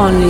to You Only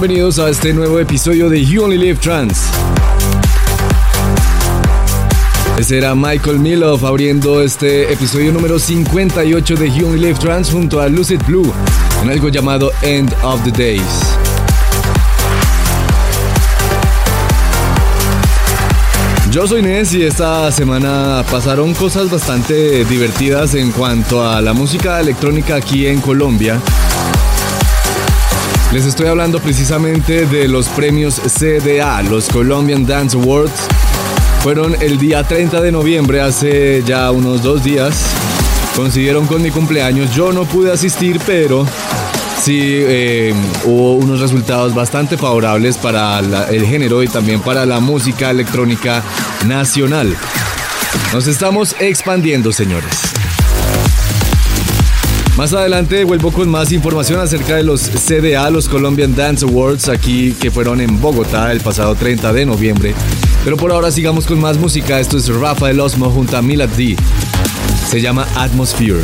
Bienvenidos a este nuevo episodio de You Only Live Trans. Ese era Michael Milov abriendo este episodio número 58 de You Only Live Trans junto a Lucid Blue en algo llamado End of the Days. Yo soy Nes y esta semana pasaron cosas bastante divertidas en cuanto a la música electrónica aquí en Colombia. Les estoy hablando precisamente de los premios CDA, los Colombian Dance Awards. Fueron el día 30 de noviembre, hace ya unos dos días. Consiguieron con mi cumpleaños. Yo no pude asistir, pero sí eh, hubo unos resultados bastante favorables para el género y también para la música electrónica nacional. Nos estamos expandiendo, señores. Más adelante vuelvo con más información acerca de los CDA, los Colombian Dance Awards, aquí que fueron en Bogotá el pasado 30 de noviembre. Pero por ahora sigamos con más música. Esto es Rafael Osmo junto a Milad D. Se llama Atmosphere.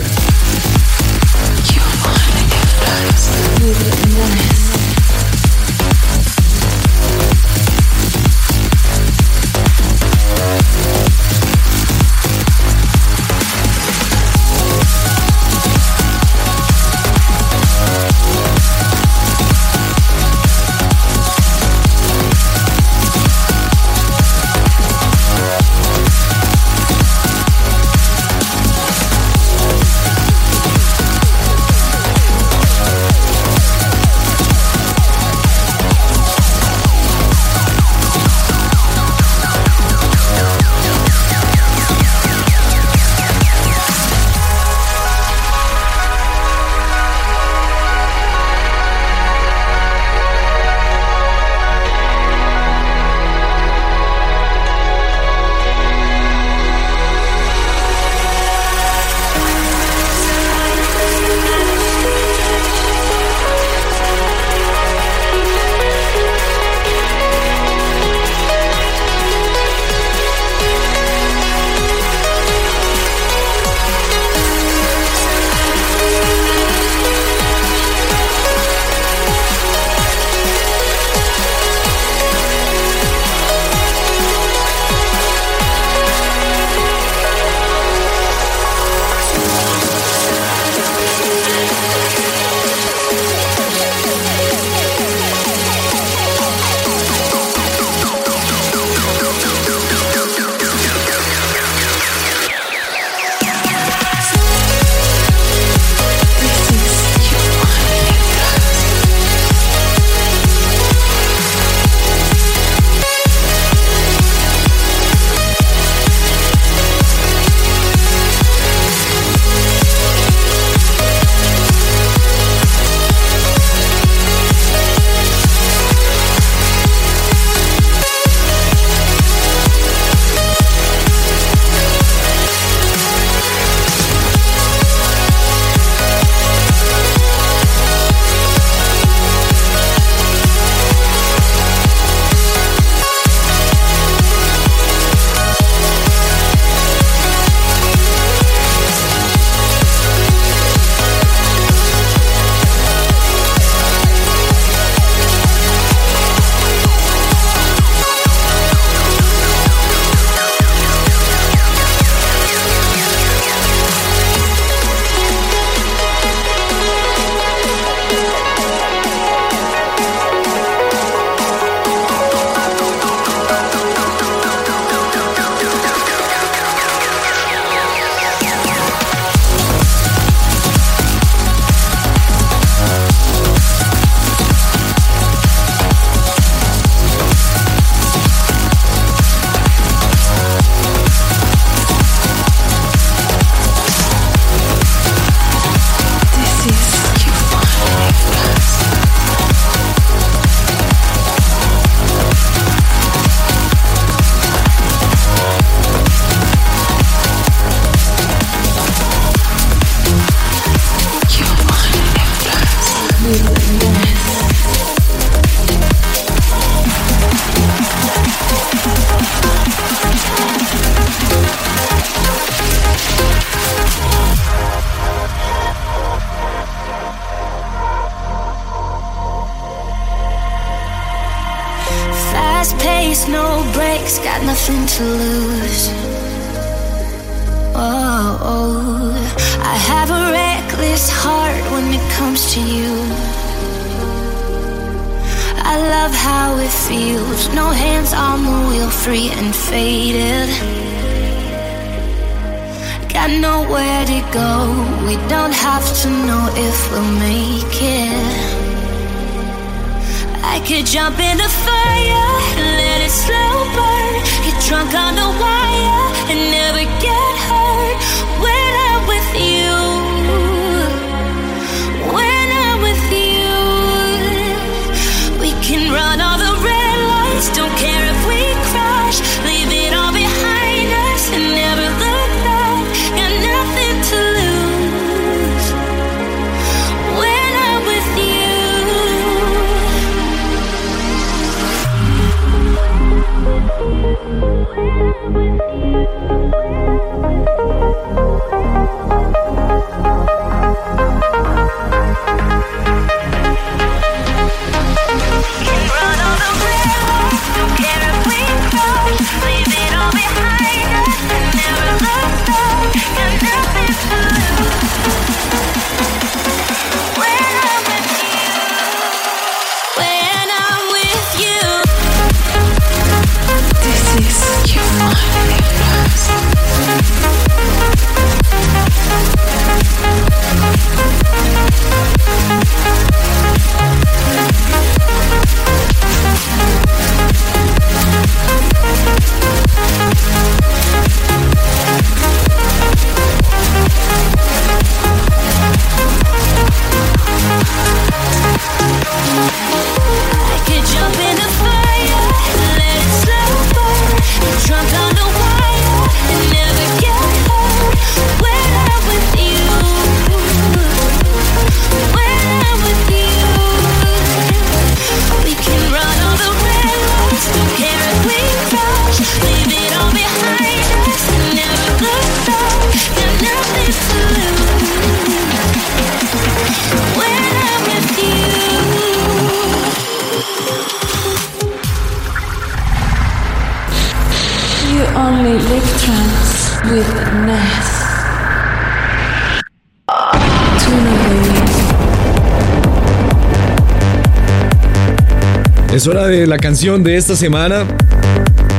Es hora de la canción de esta semana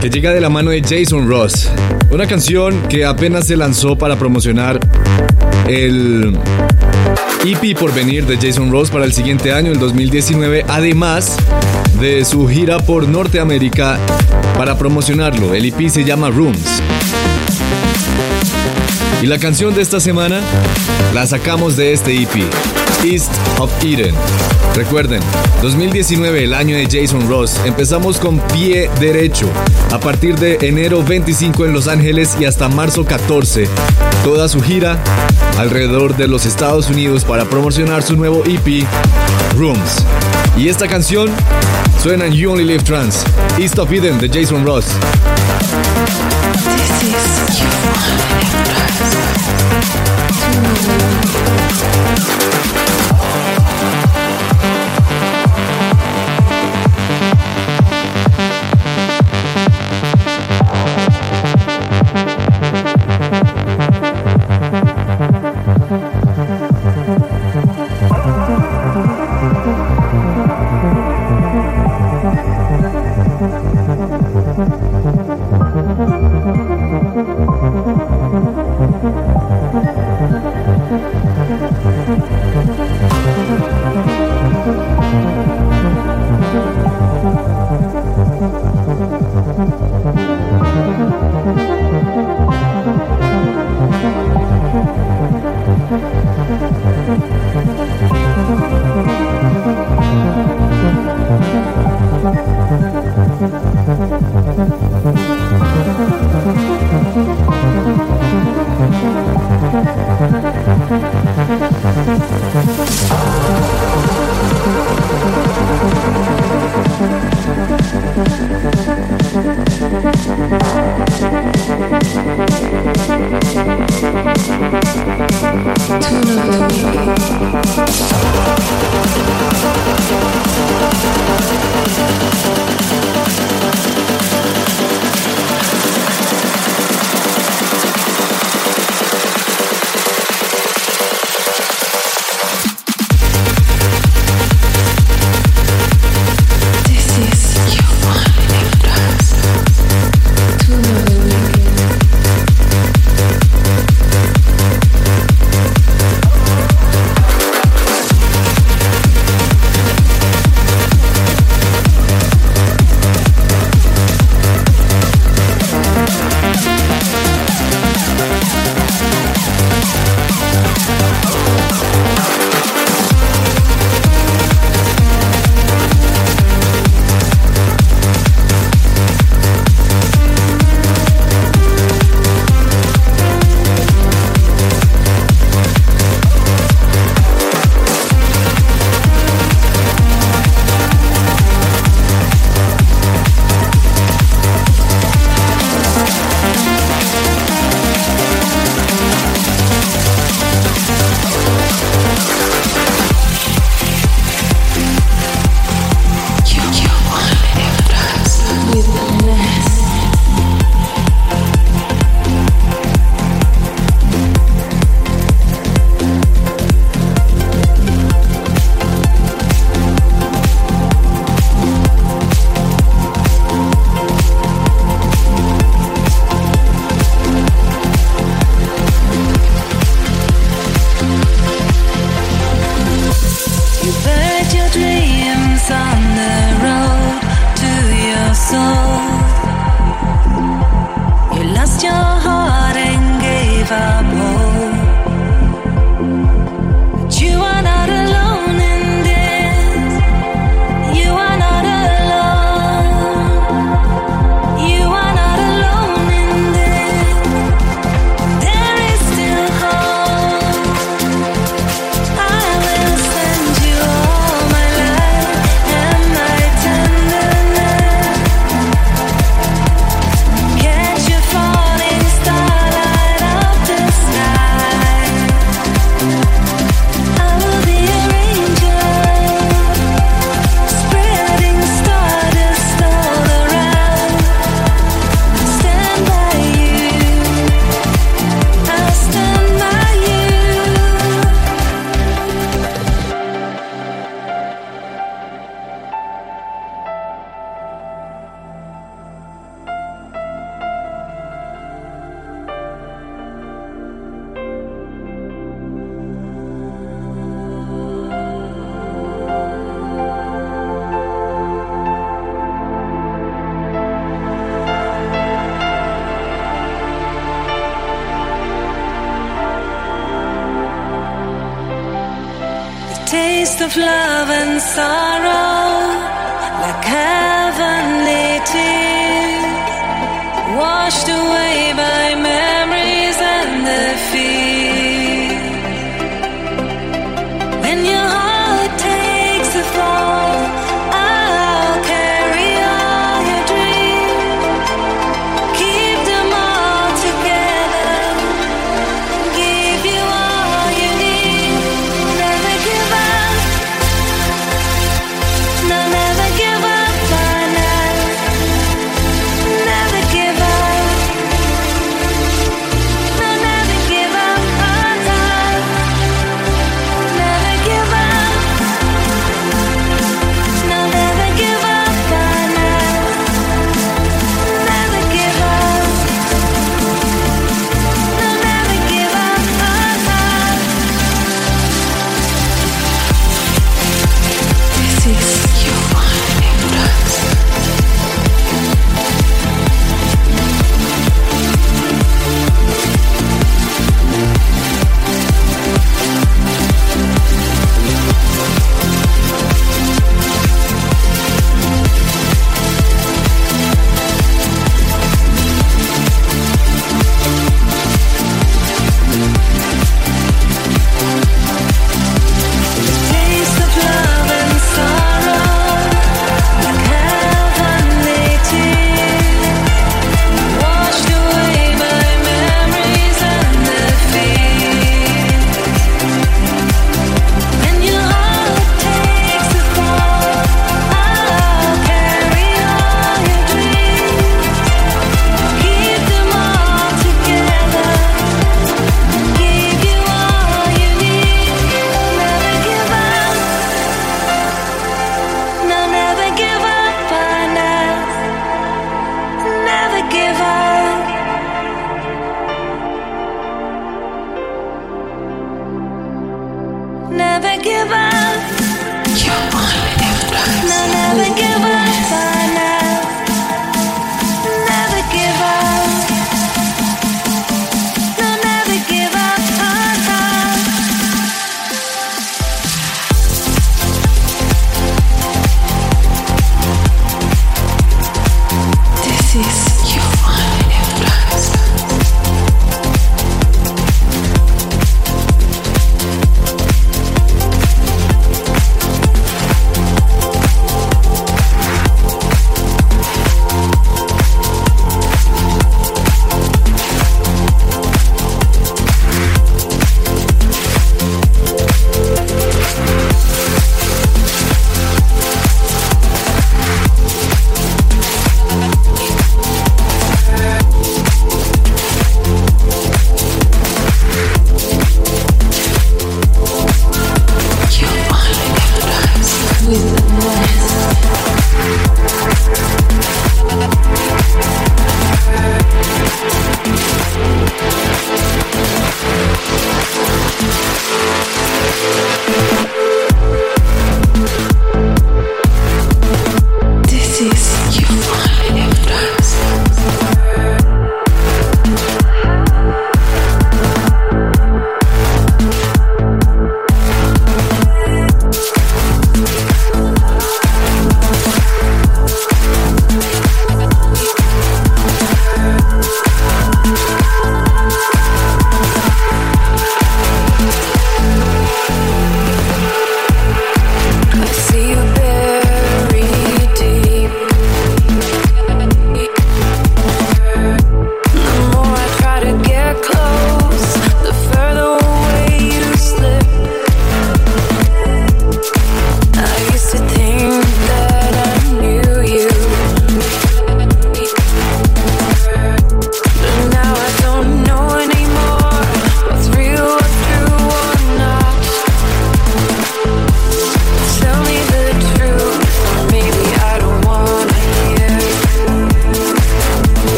que llega de la mano de Jason Ross. Una canción que apenas se lanzó para promocionar el EP por venir de Jason Ross para el siguiente año, el 2019, además de su gira por Norteamérica para promocionarlo. El EP se llama Rooms. Y la canción de esta semana la sacamos de este EP, East of Eden. Recuerden, 2019, el año de Jason Ross, empezamos con pie derecho. A partir de enero 25 en Los Ángeles y hasta marzo 14, toda su gira alrededor de los Estados Unidos para promocionar su nuevo EP, Rooms. Y esta canción suena en You Only Live Trans, East of Eden de Jason Ross.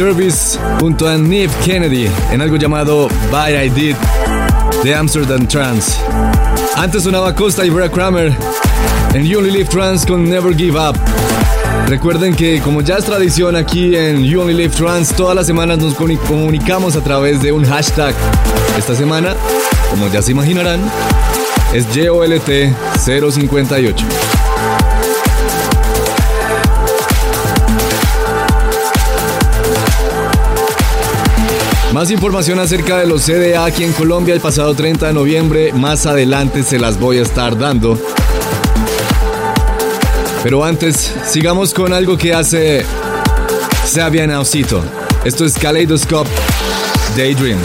Service junto a Neve Kennedy en algo llamado Bye I Did de Amsterdam Trance. Antes sonaba Costa y Brad Kramer en You Only Live Trance con Never Give Up. Recuerden que como ya es tradición aquí en You Only Live Trance, todas las semanas nos comunicamos a través de un hashtag. Esta semana, como ya se imaginarán, es JOLT 058. Más información acerca de los CDA aquí en Colombia el pasado 30 de noviembre, más adelante se las voy a estar dando. Pero antes, sigamos con algo que hace Sabian Ausito. Esto es Kaleidoscope Daydream.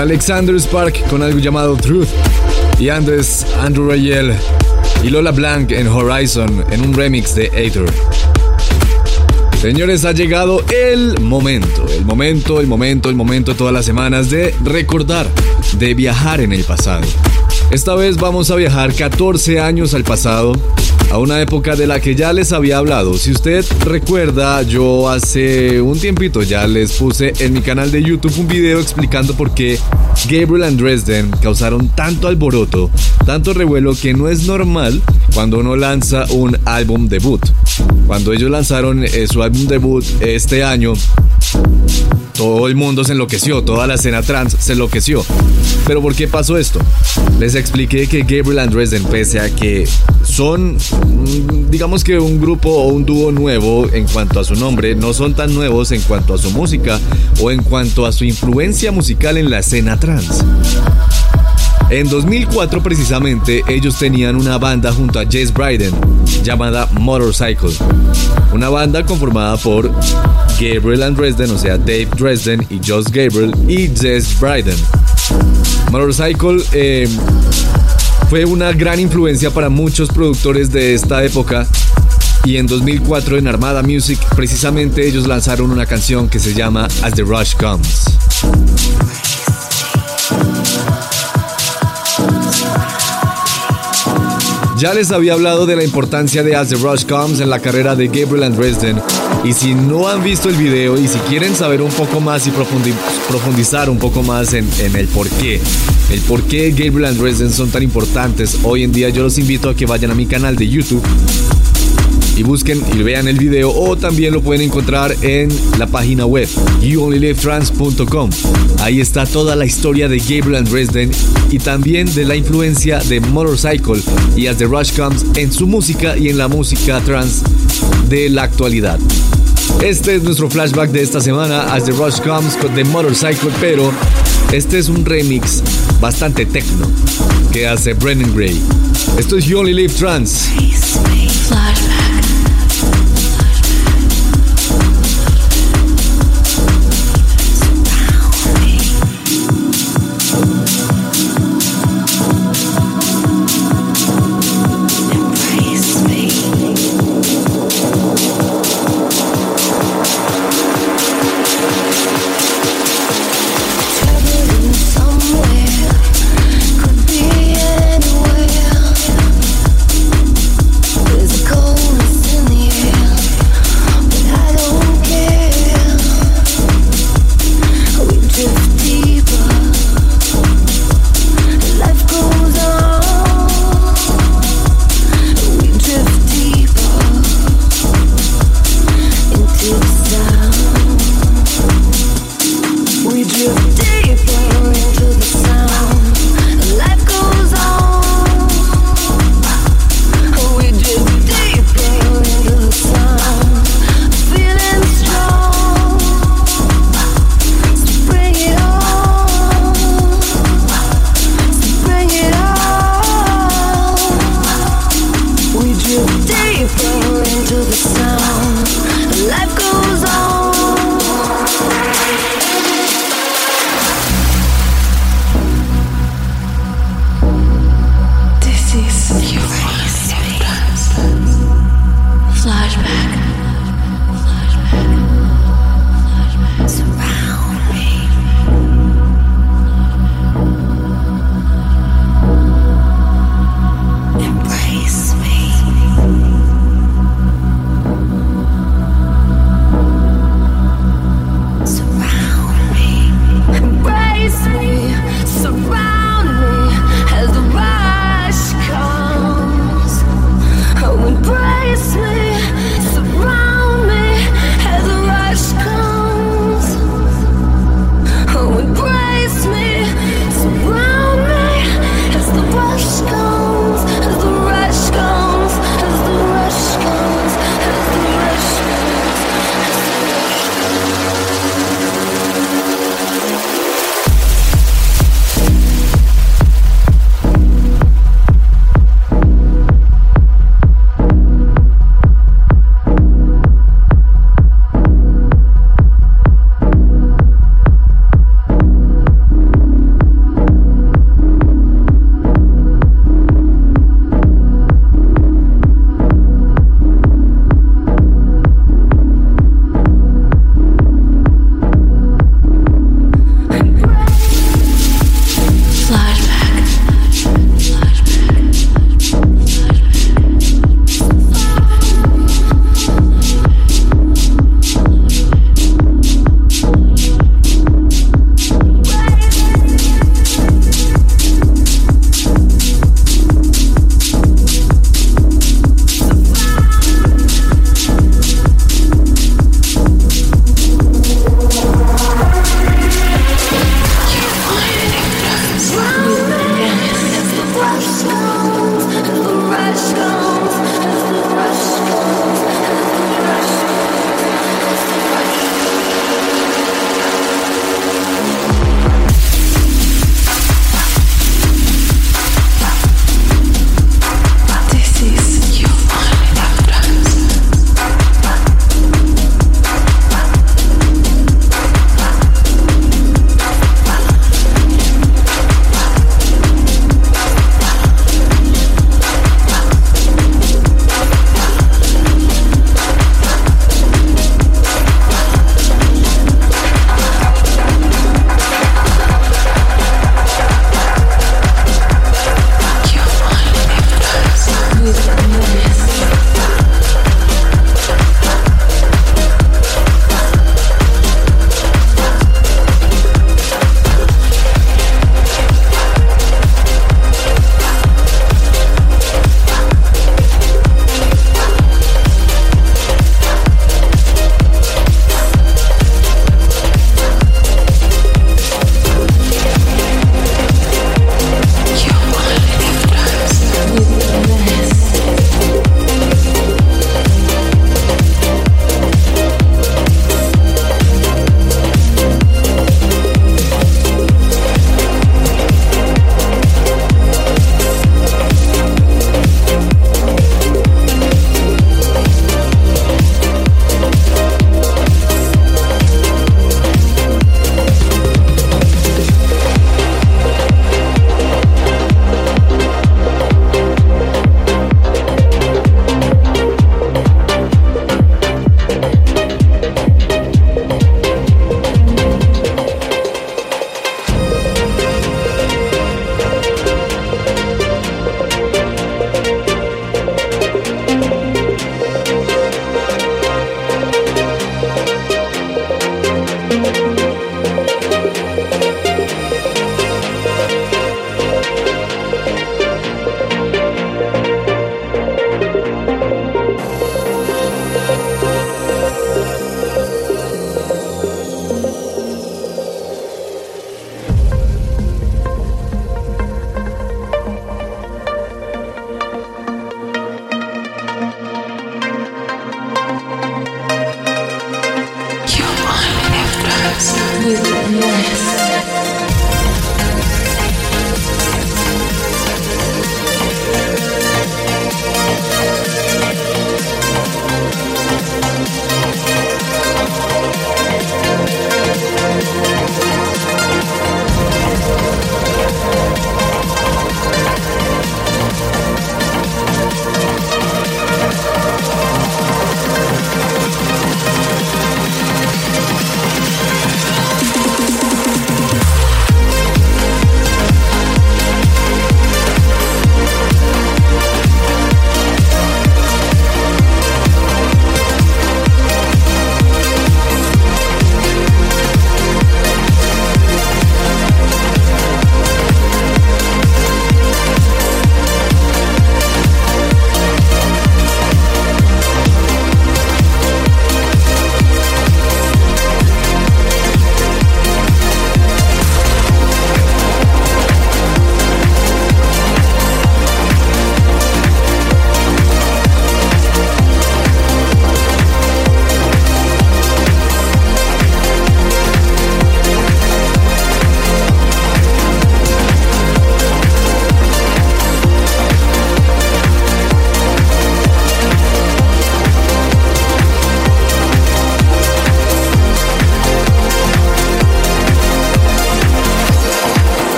Alexander Spark con algo llamado Truth. Y antes, Andrew Rayel y Lola Blanc en Horizon en un remix de Aether. Señores, ha llegado el momento, el momento, el momento, el momento todas las semanas de recordar, de viajar en el pasado. Esta vez vamos a viajar 14 años al pasado a una época de la que ya les había hablado. Si usted recuerda, yo hace un tiempito ya les puse en mi canal de YouTube un video explicando por qué Gabriel and Dresden causaron tanto alboroto, tanto revuelo que no es normal cuando uno lanza un álbum debut. Cuando ellos lanzaron eh, su álbum debut este año, todo el mundo se enloqueció, toda la escena trans se enloqueció. Pero ¿por qué pasó esto? Les expliqué que Gabriel and Dresden, pese a que son, mm, digamos que un grupo o un dúo nuevo en cuanto a su nombre, no son tan nuevos en cuanto a su música o en cuanto a su influencia musical en la escena trans. En 2004 precisamente ellos tenían una banda junto a Jess Bryden llamada Motorcycle. Una banda conformada por Gabriel and Dresden, o sea Dave Dresden y Josh Gabriel y Jess Bryden. Motorcycle eh, fue una gran influencia para muchos productores de esta época y en 2004 en Armada Music precisamente ellos lanzaron una canción que se llama As the Rush Comes. Ya les había hablado de la importancia de As the Rush Comes en la carrera de Gabriel and Dresden. Y si no han visto el video y si quieren saber un poco más y profundizar un poco más en, el por qué, el por qué Gabriel and Dresden son tan importantes hoy en día, yo los invito a que vayan a mi canal de YouTube y busquen y vean el video o también lo pueden encontrar en la página web youonlylivetrans.com. Ahí está toda la historia de Gabriel and Dresden y también de la influencia de Motorcycle y As the Rush Comes en su música y en la música trans de la actualidad. Este es nuestro flashback de esta semana, As the Rush Comes con The Motorcycle, pero este es un remix bastante techno que hace Brennan Gray. Esto es You Only Live Trans.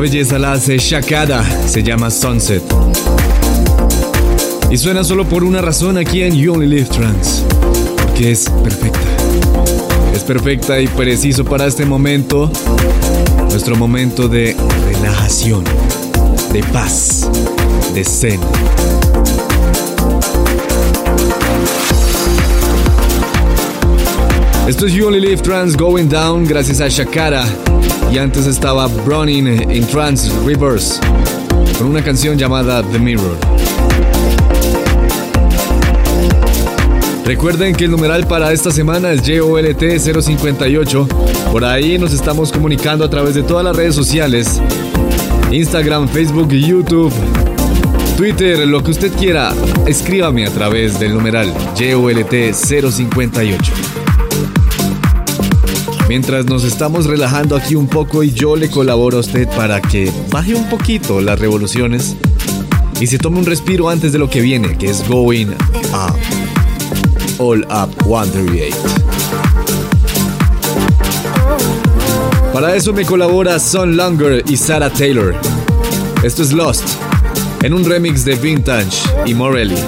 Belleza la hace Shakada, se llama Sunset. Y suena solo por una razón aquí en You Only Live Trans, porque es perfecta. Es perfecta y preciso para este momento, nuestro momento de relajación, de paz, de zen. Esto es You Only Live Trans Going Down gracias a Shakara y antes estaba Browning in Trans Reverse con una canción llamada The Mirror. Recuerden que el numeral para esta semana es JOLT 058. Por ahí nos estamos comunicando a través de todas las redes sociales. Instagram, Facebook, YouTube, Twitter, lo que usted quiera. Escríbame a través del numeral JOLT 058. Mientras nos estamos relajando aquí un poco y yo le colaboro a usted para que baje un poquito las revoluciones y se tome un respiro antes de lo que viene, que es Going Up. All Up 138. Para eso me colabora Son Longer y Sarah Taylor. Esto es Lost, en un remix de Vintage y Morelli.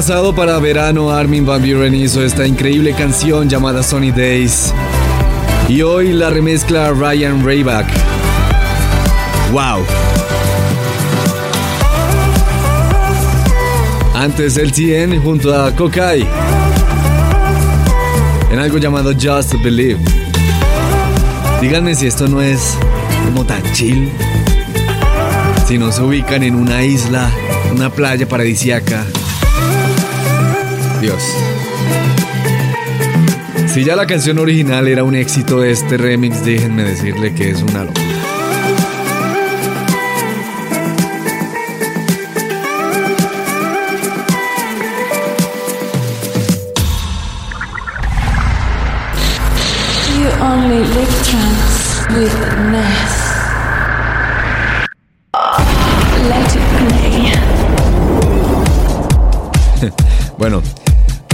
Pasado para verano Armin Van Buren hizo esta increíble canción llamada Sunny Days. Y hoy la remezcla Ryan Rayback. ¡Wow! Antes el TN junto a Kokai. En algo llamado Just Believe. Díganme si esto no es como tan chill. Si no se ubican en una isla, una playa paradisiaca. Dios. Si ya la canción original era un éxito, este remix déjenme decirle que es una locura. You only live trance with Ness.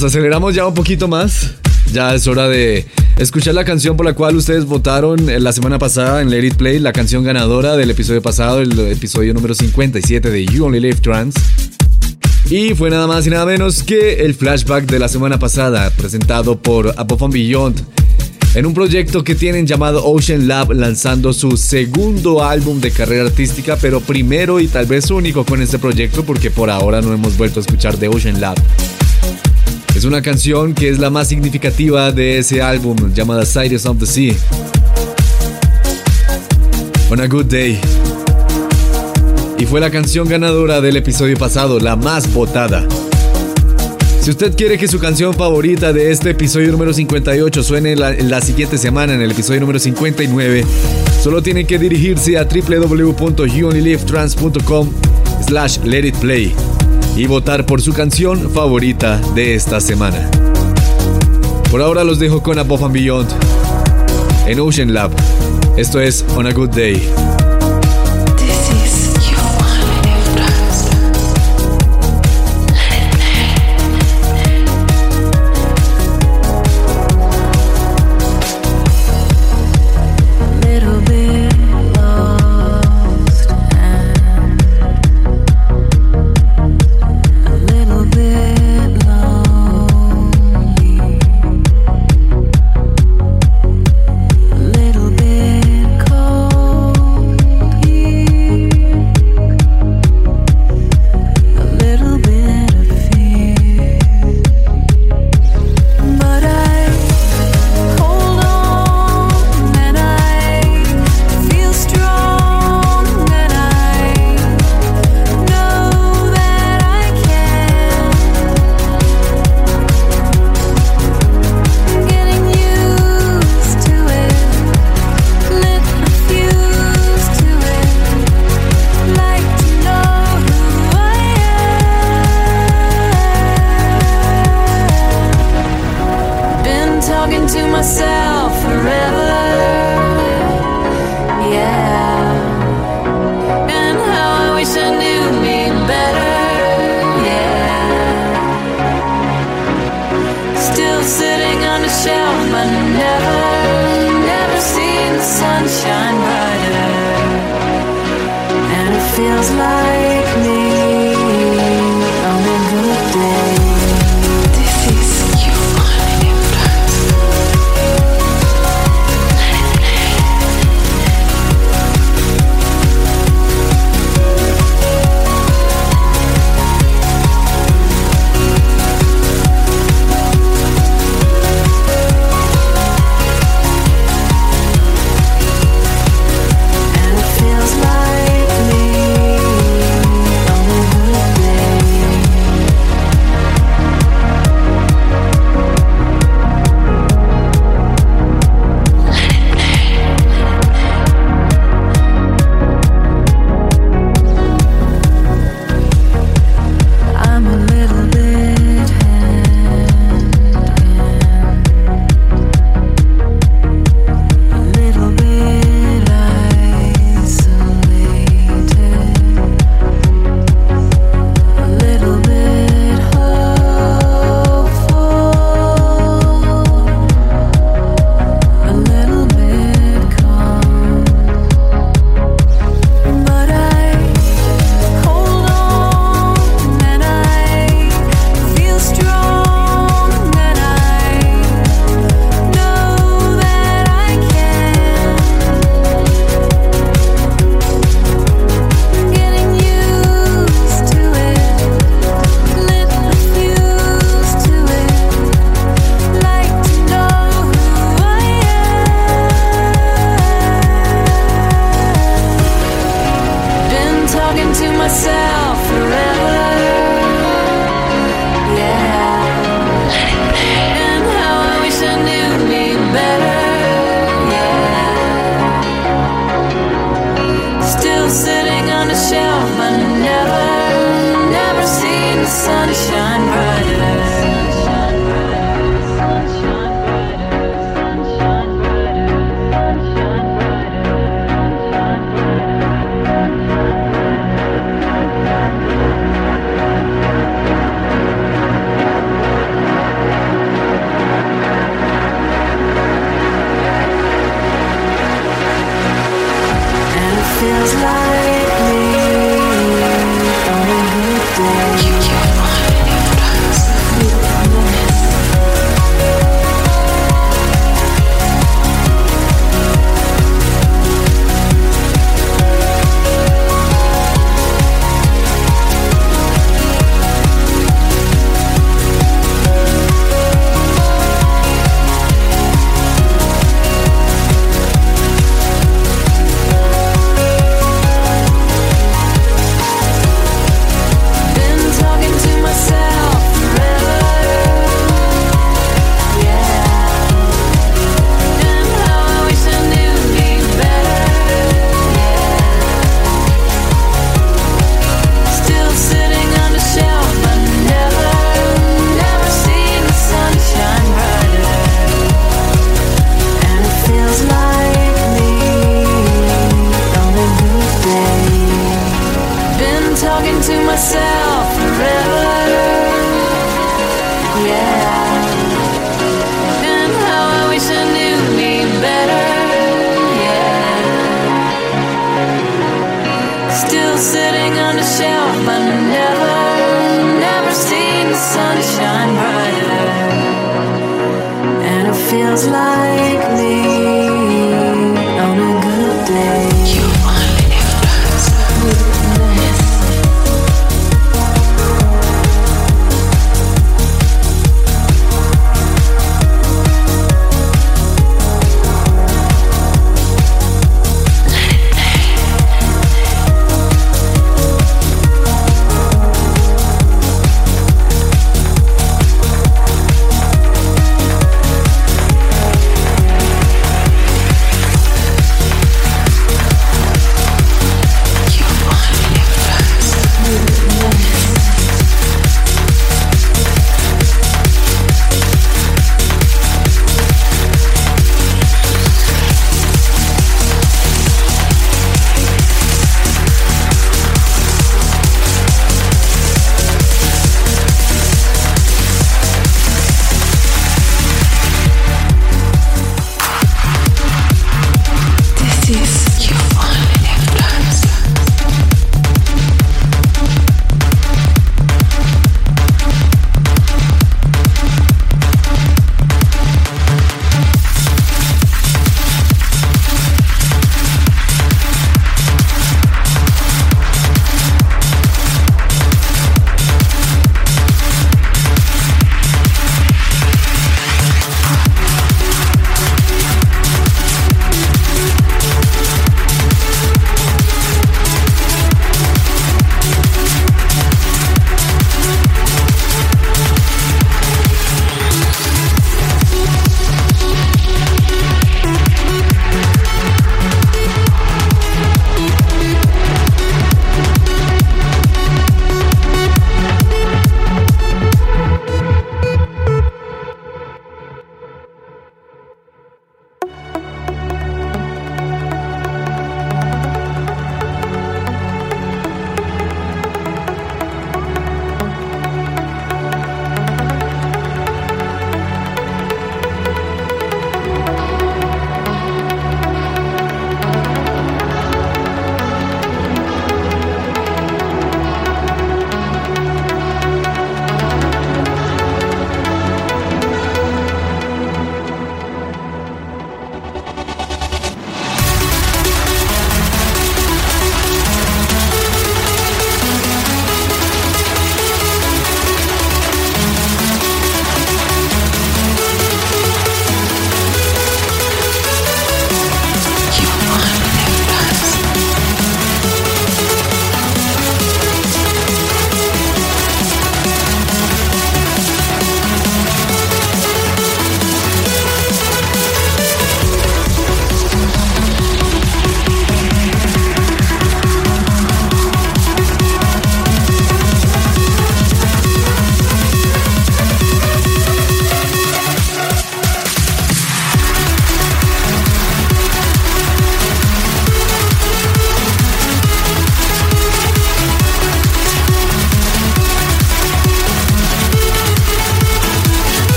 Nos aceleramos ya un poquito más. Ya es hora de escuchar la canción por la cual ustedes votaron eh, la semana pasada en Let It Play, la canción ganadora del episodio pasado, el episodio número 57 de You Only Live Trans. Y fue nada más y nada menos que el flashback de la semana pasada, presentado por Above Beyond, en un proyecto que tienen llamado Ocean Lab, lanzando su segundo álbum de carrera artística, pero primero y tal vez único con este proyecto, porque por ahora no hemos vuelto a escuchar de Ocean Lab. Es una canción que es la más significativa de ese álbum, llamada Sires of the Sea. On a Good Day. Y fue la canción ganadora del episodio pasado, la más votada. Si usted quiere que su canción favorita de este episodio número 58 suene la, la siguiente semana en el episodio número 59, solo tiene que dirigirse a www.youonlylivetrans.com slash let it play y votar por su canción favorita de esta semana. Por ahora los dejo con Above and Beyond en Ocean Lab. Esto es On a Good Day.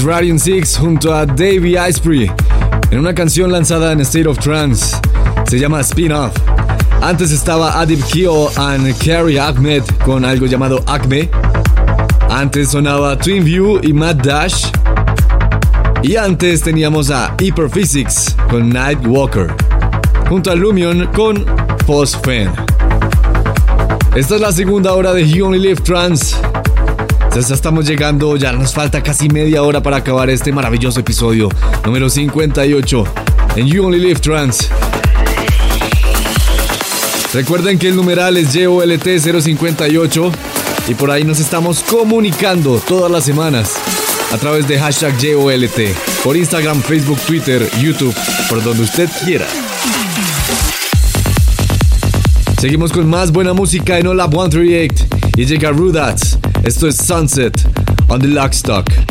Es Radiant Six junto a Davey Iceprey en una canción lanzada en State of Trance. Se llama Spin-Off. Antes estaba Adib Kio and Carrie Ahmed con algo llamado Acme. Antes sonaba Twin View y Matt Dash. Y antes teníamos a Hyperphysics con Nightwalker. Junto a Lumion con Post Fan. Esta es la segunda hora de You Only Live Trans. Ya estamos llegando, ya nos falta casi media hora para acabar este maravilloso episodio número 58 en You Only Live Trans. Recuerden que el numeral es YOLT058 y por ahí nos estamos comunicando todas las semanas a través de hashtag YOLT por Instagram, Facebook, Twitter, YouTube, por donde usted quiera. Seguimos con más buena música en Olab 138 y llega Rudats. Esto es Sunset on the Lockstock.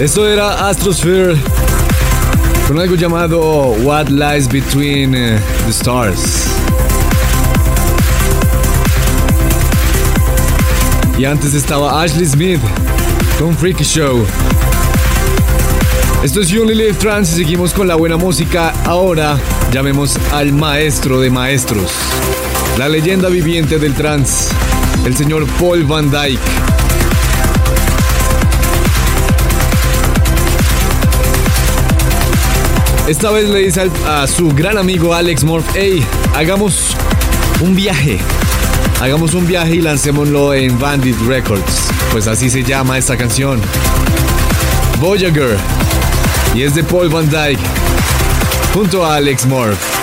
Esto era Astrosphere con algo llamado What Lies Between eh, the Stars. Y antes estaba Ashley Smith con Freaky Show. Esto es You Trans y seguimos con la buena música. Ahora llamemos al maestro de maestros, la leyenda viviente del trance, el señor Paul Van Dyke. Esta vez le dice a su gran amigo Alex Morph, hey, hagamos un viaje. Hagamos un viaje y lancémoslo en Bandit Records. Pues así se llama esta canción. Voyager. Y es de Paul Van Dyke. Junto a Alex Morph.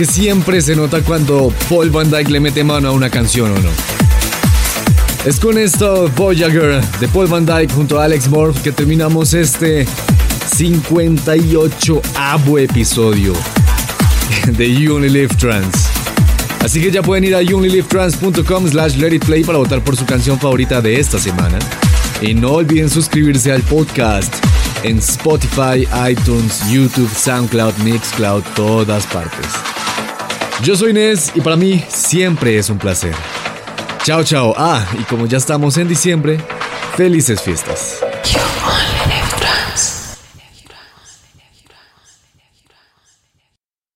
Que siempre se nota cuando Paul Van Dyke le mete mano a una canción o no. Es con esto Voyager de Paul Van Dyke junto a Alex Morph que terminamos este 58 avo episodio de Unilive Trans. Así que ya pueden ir a unilivetrans.com slash play para votar por su canción favorita de esta semana. Y no olviden suscribirse al podcast en Spotify, iTunes, YouTube, SoundCloud, Mixcloud, todas partes. Yo soy Inés y para mí siempre es un placer. Chao, chao. Ah, y como ya estamos en diciembre, felices fiestas.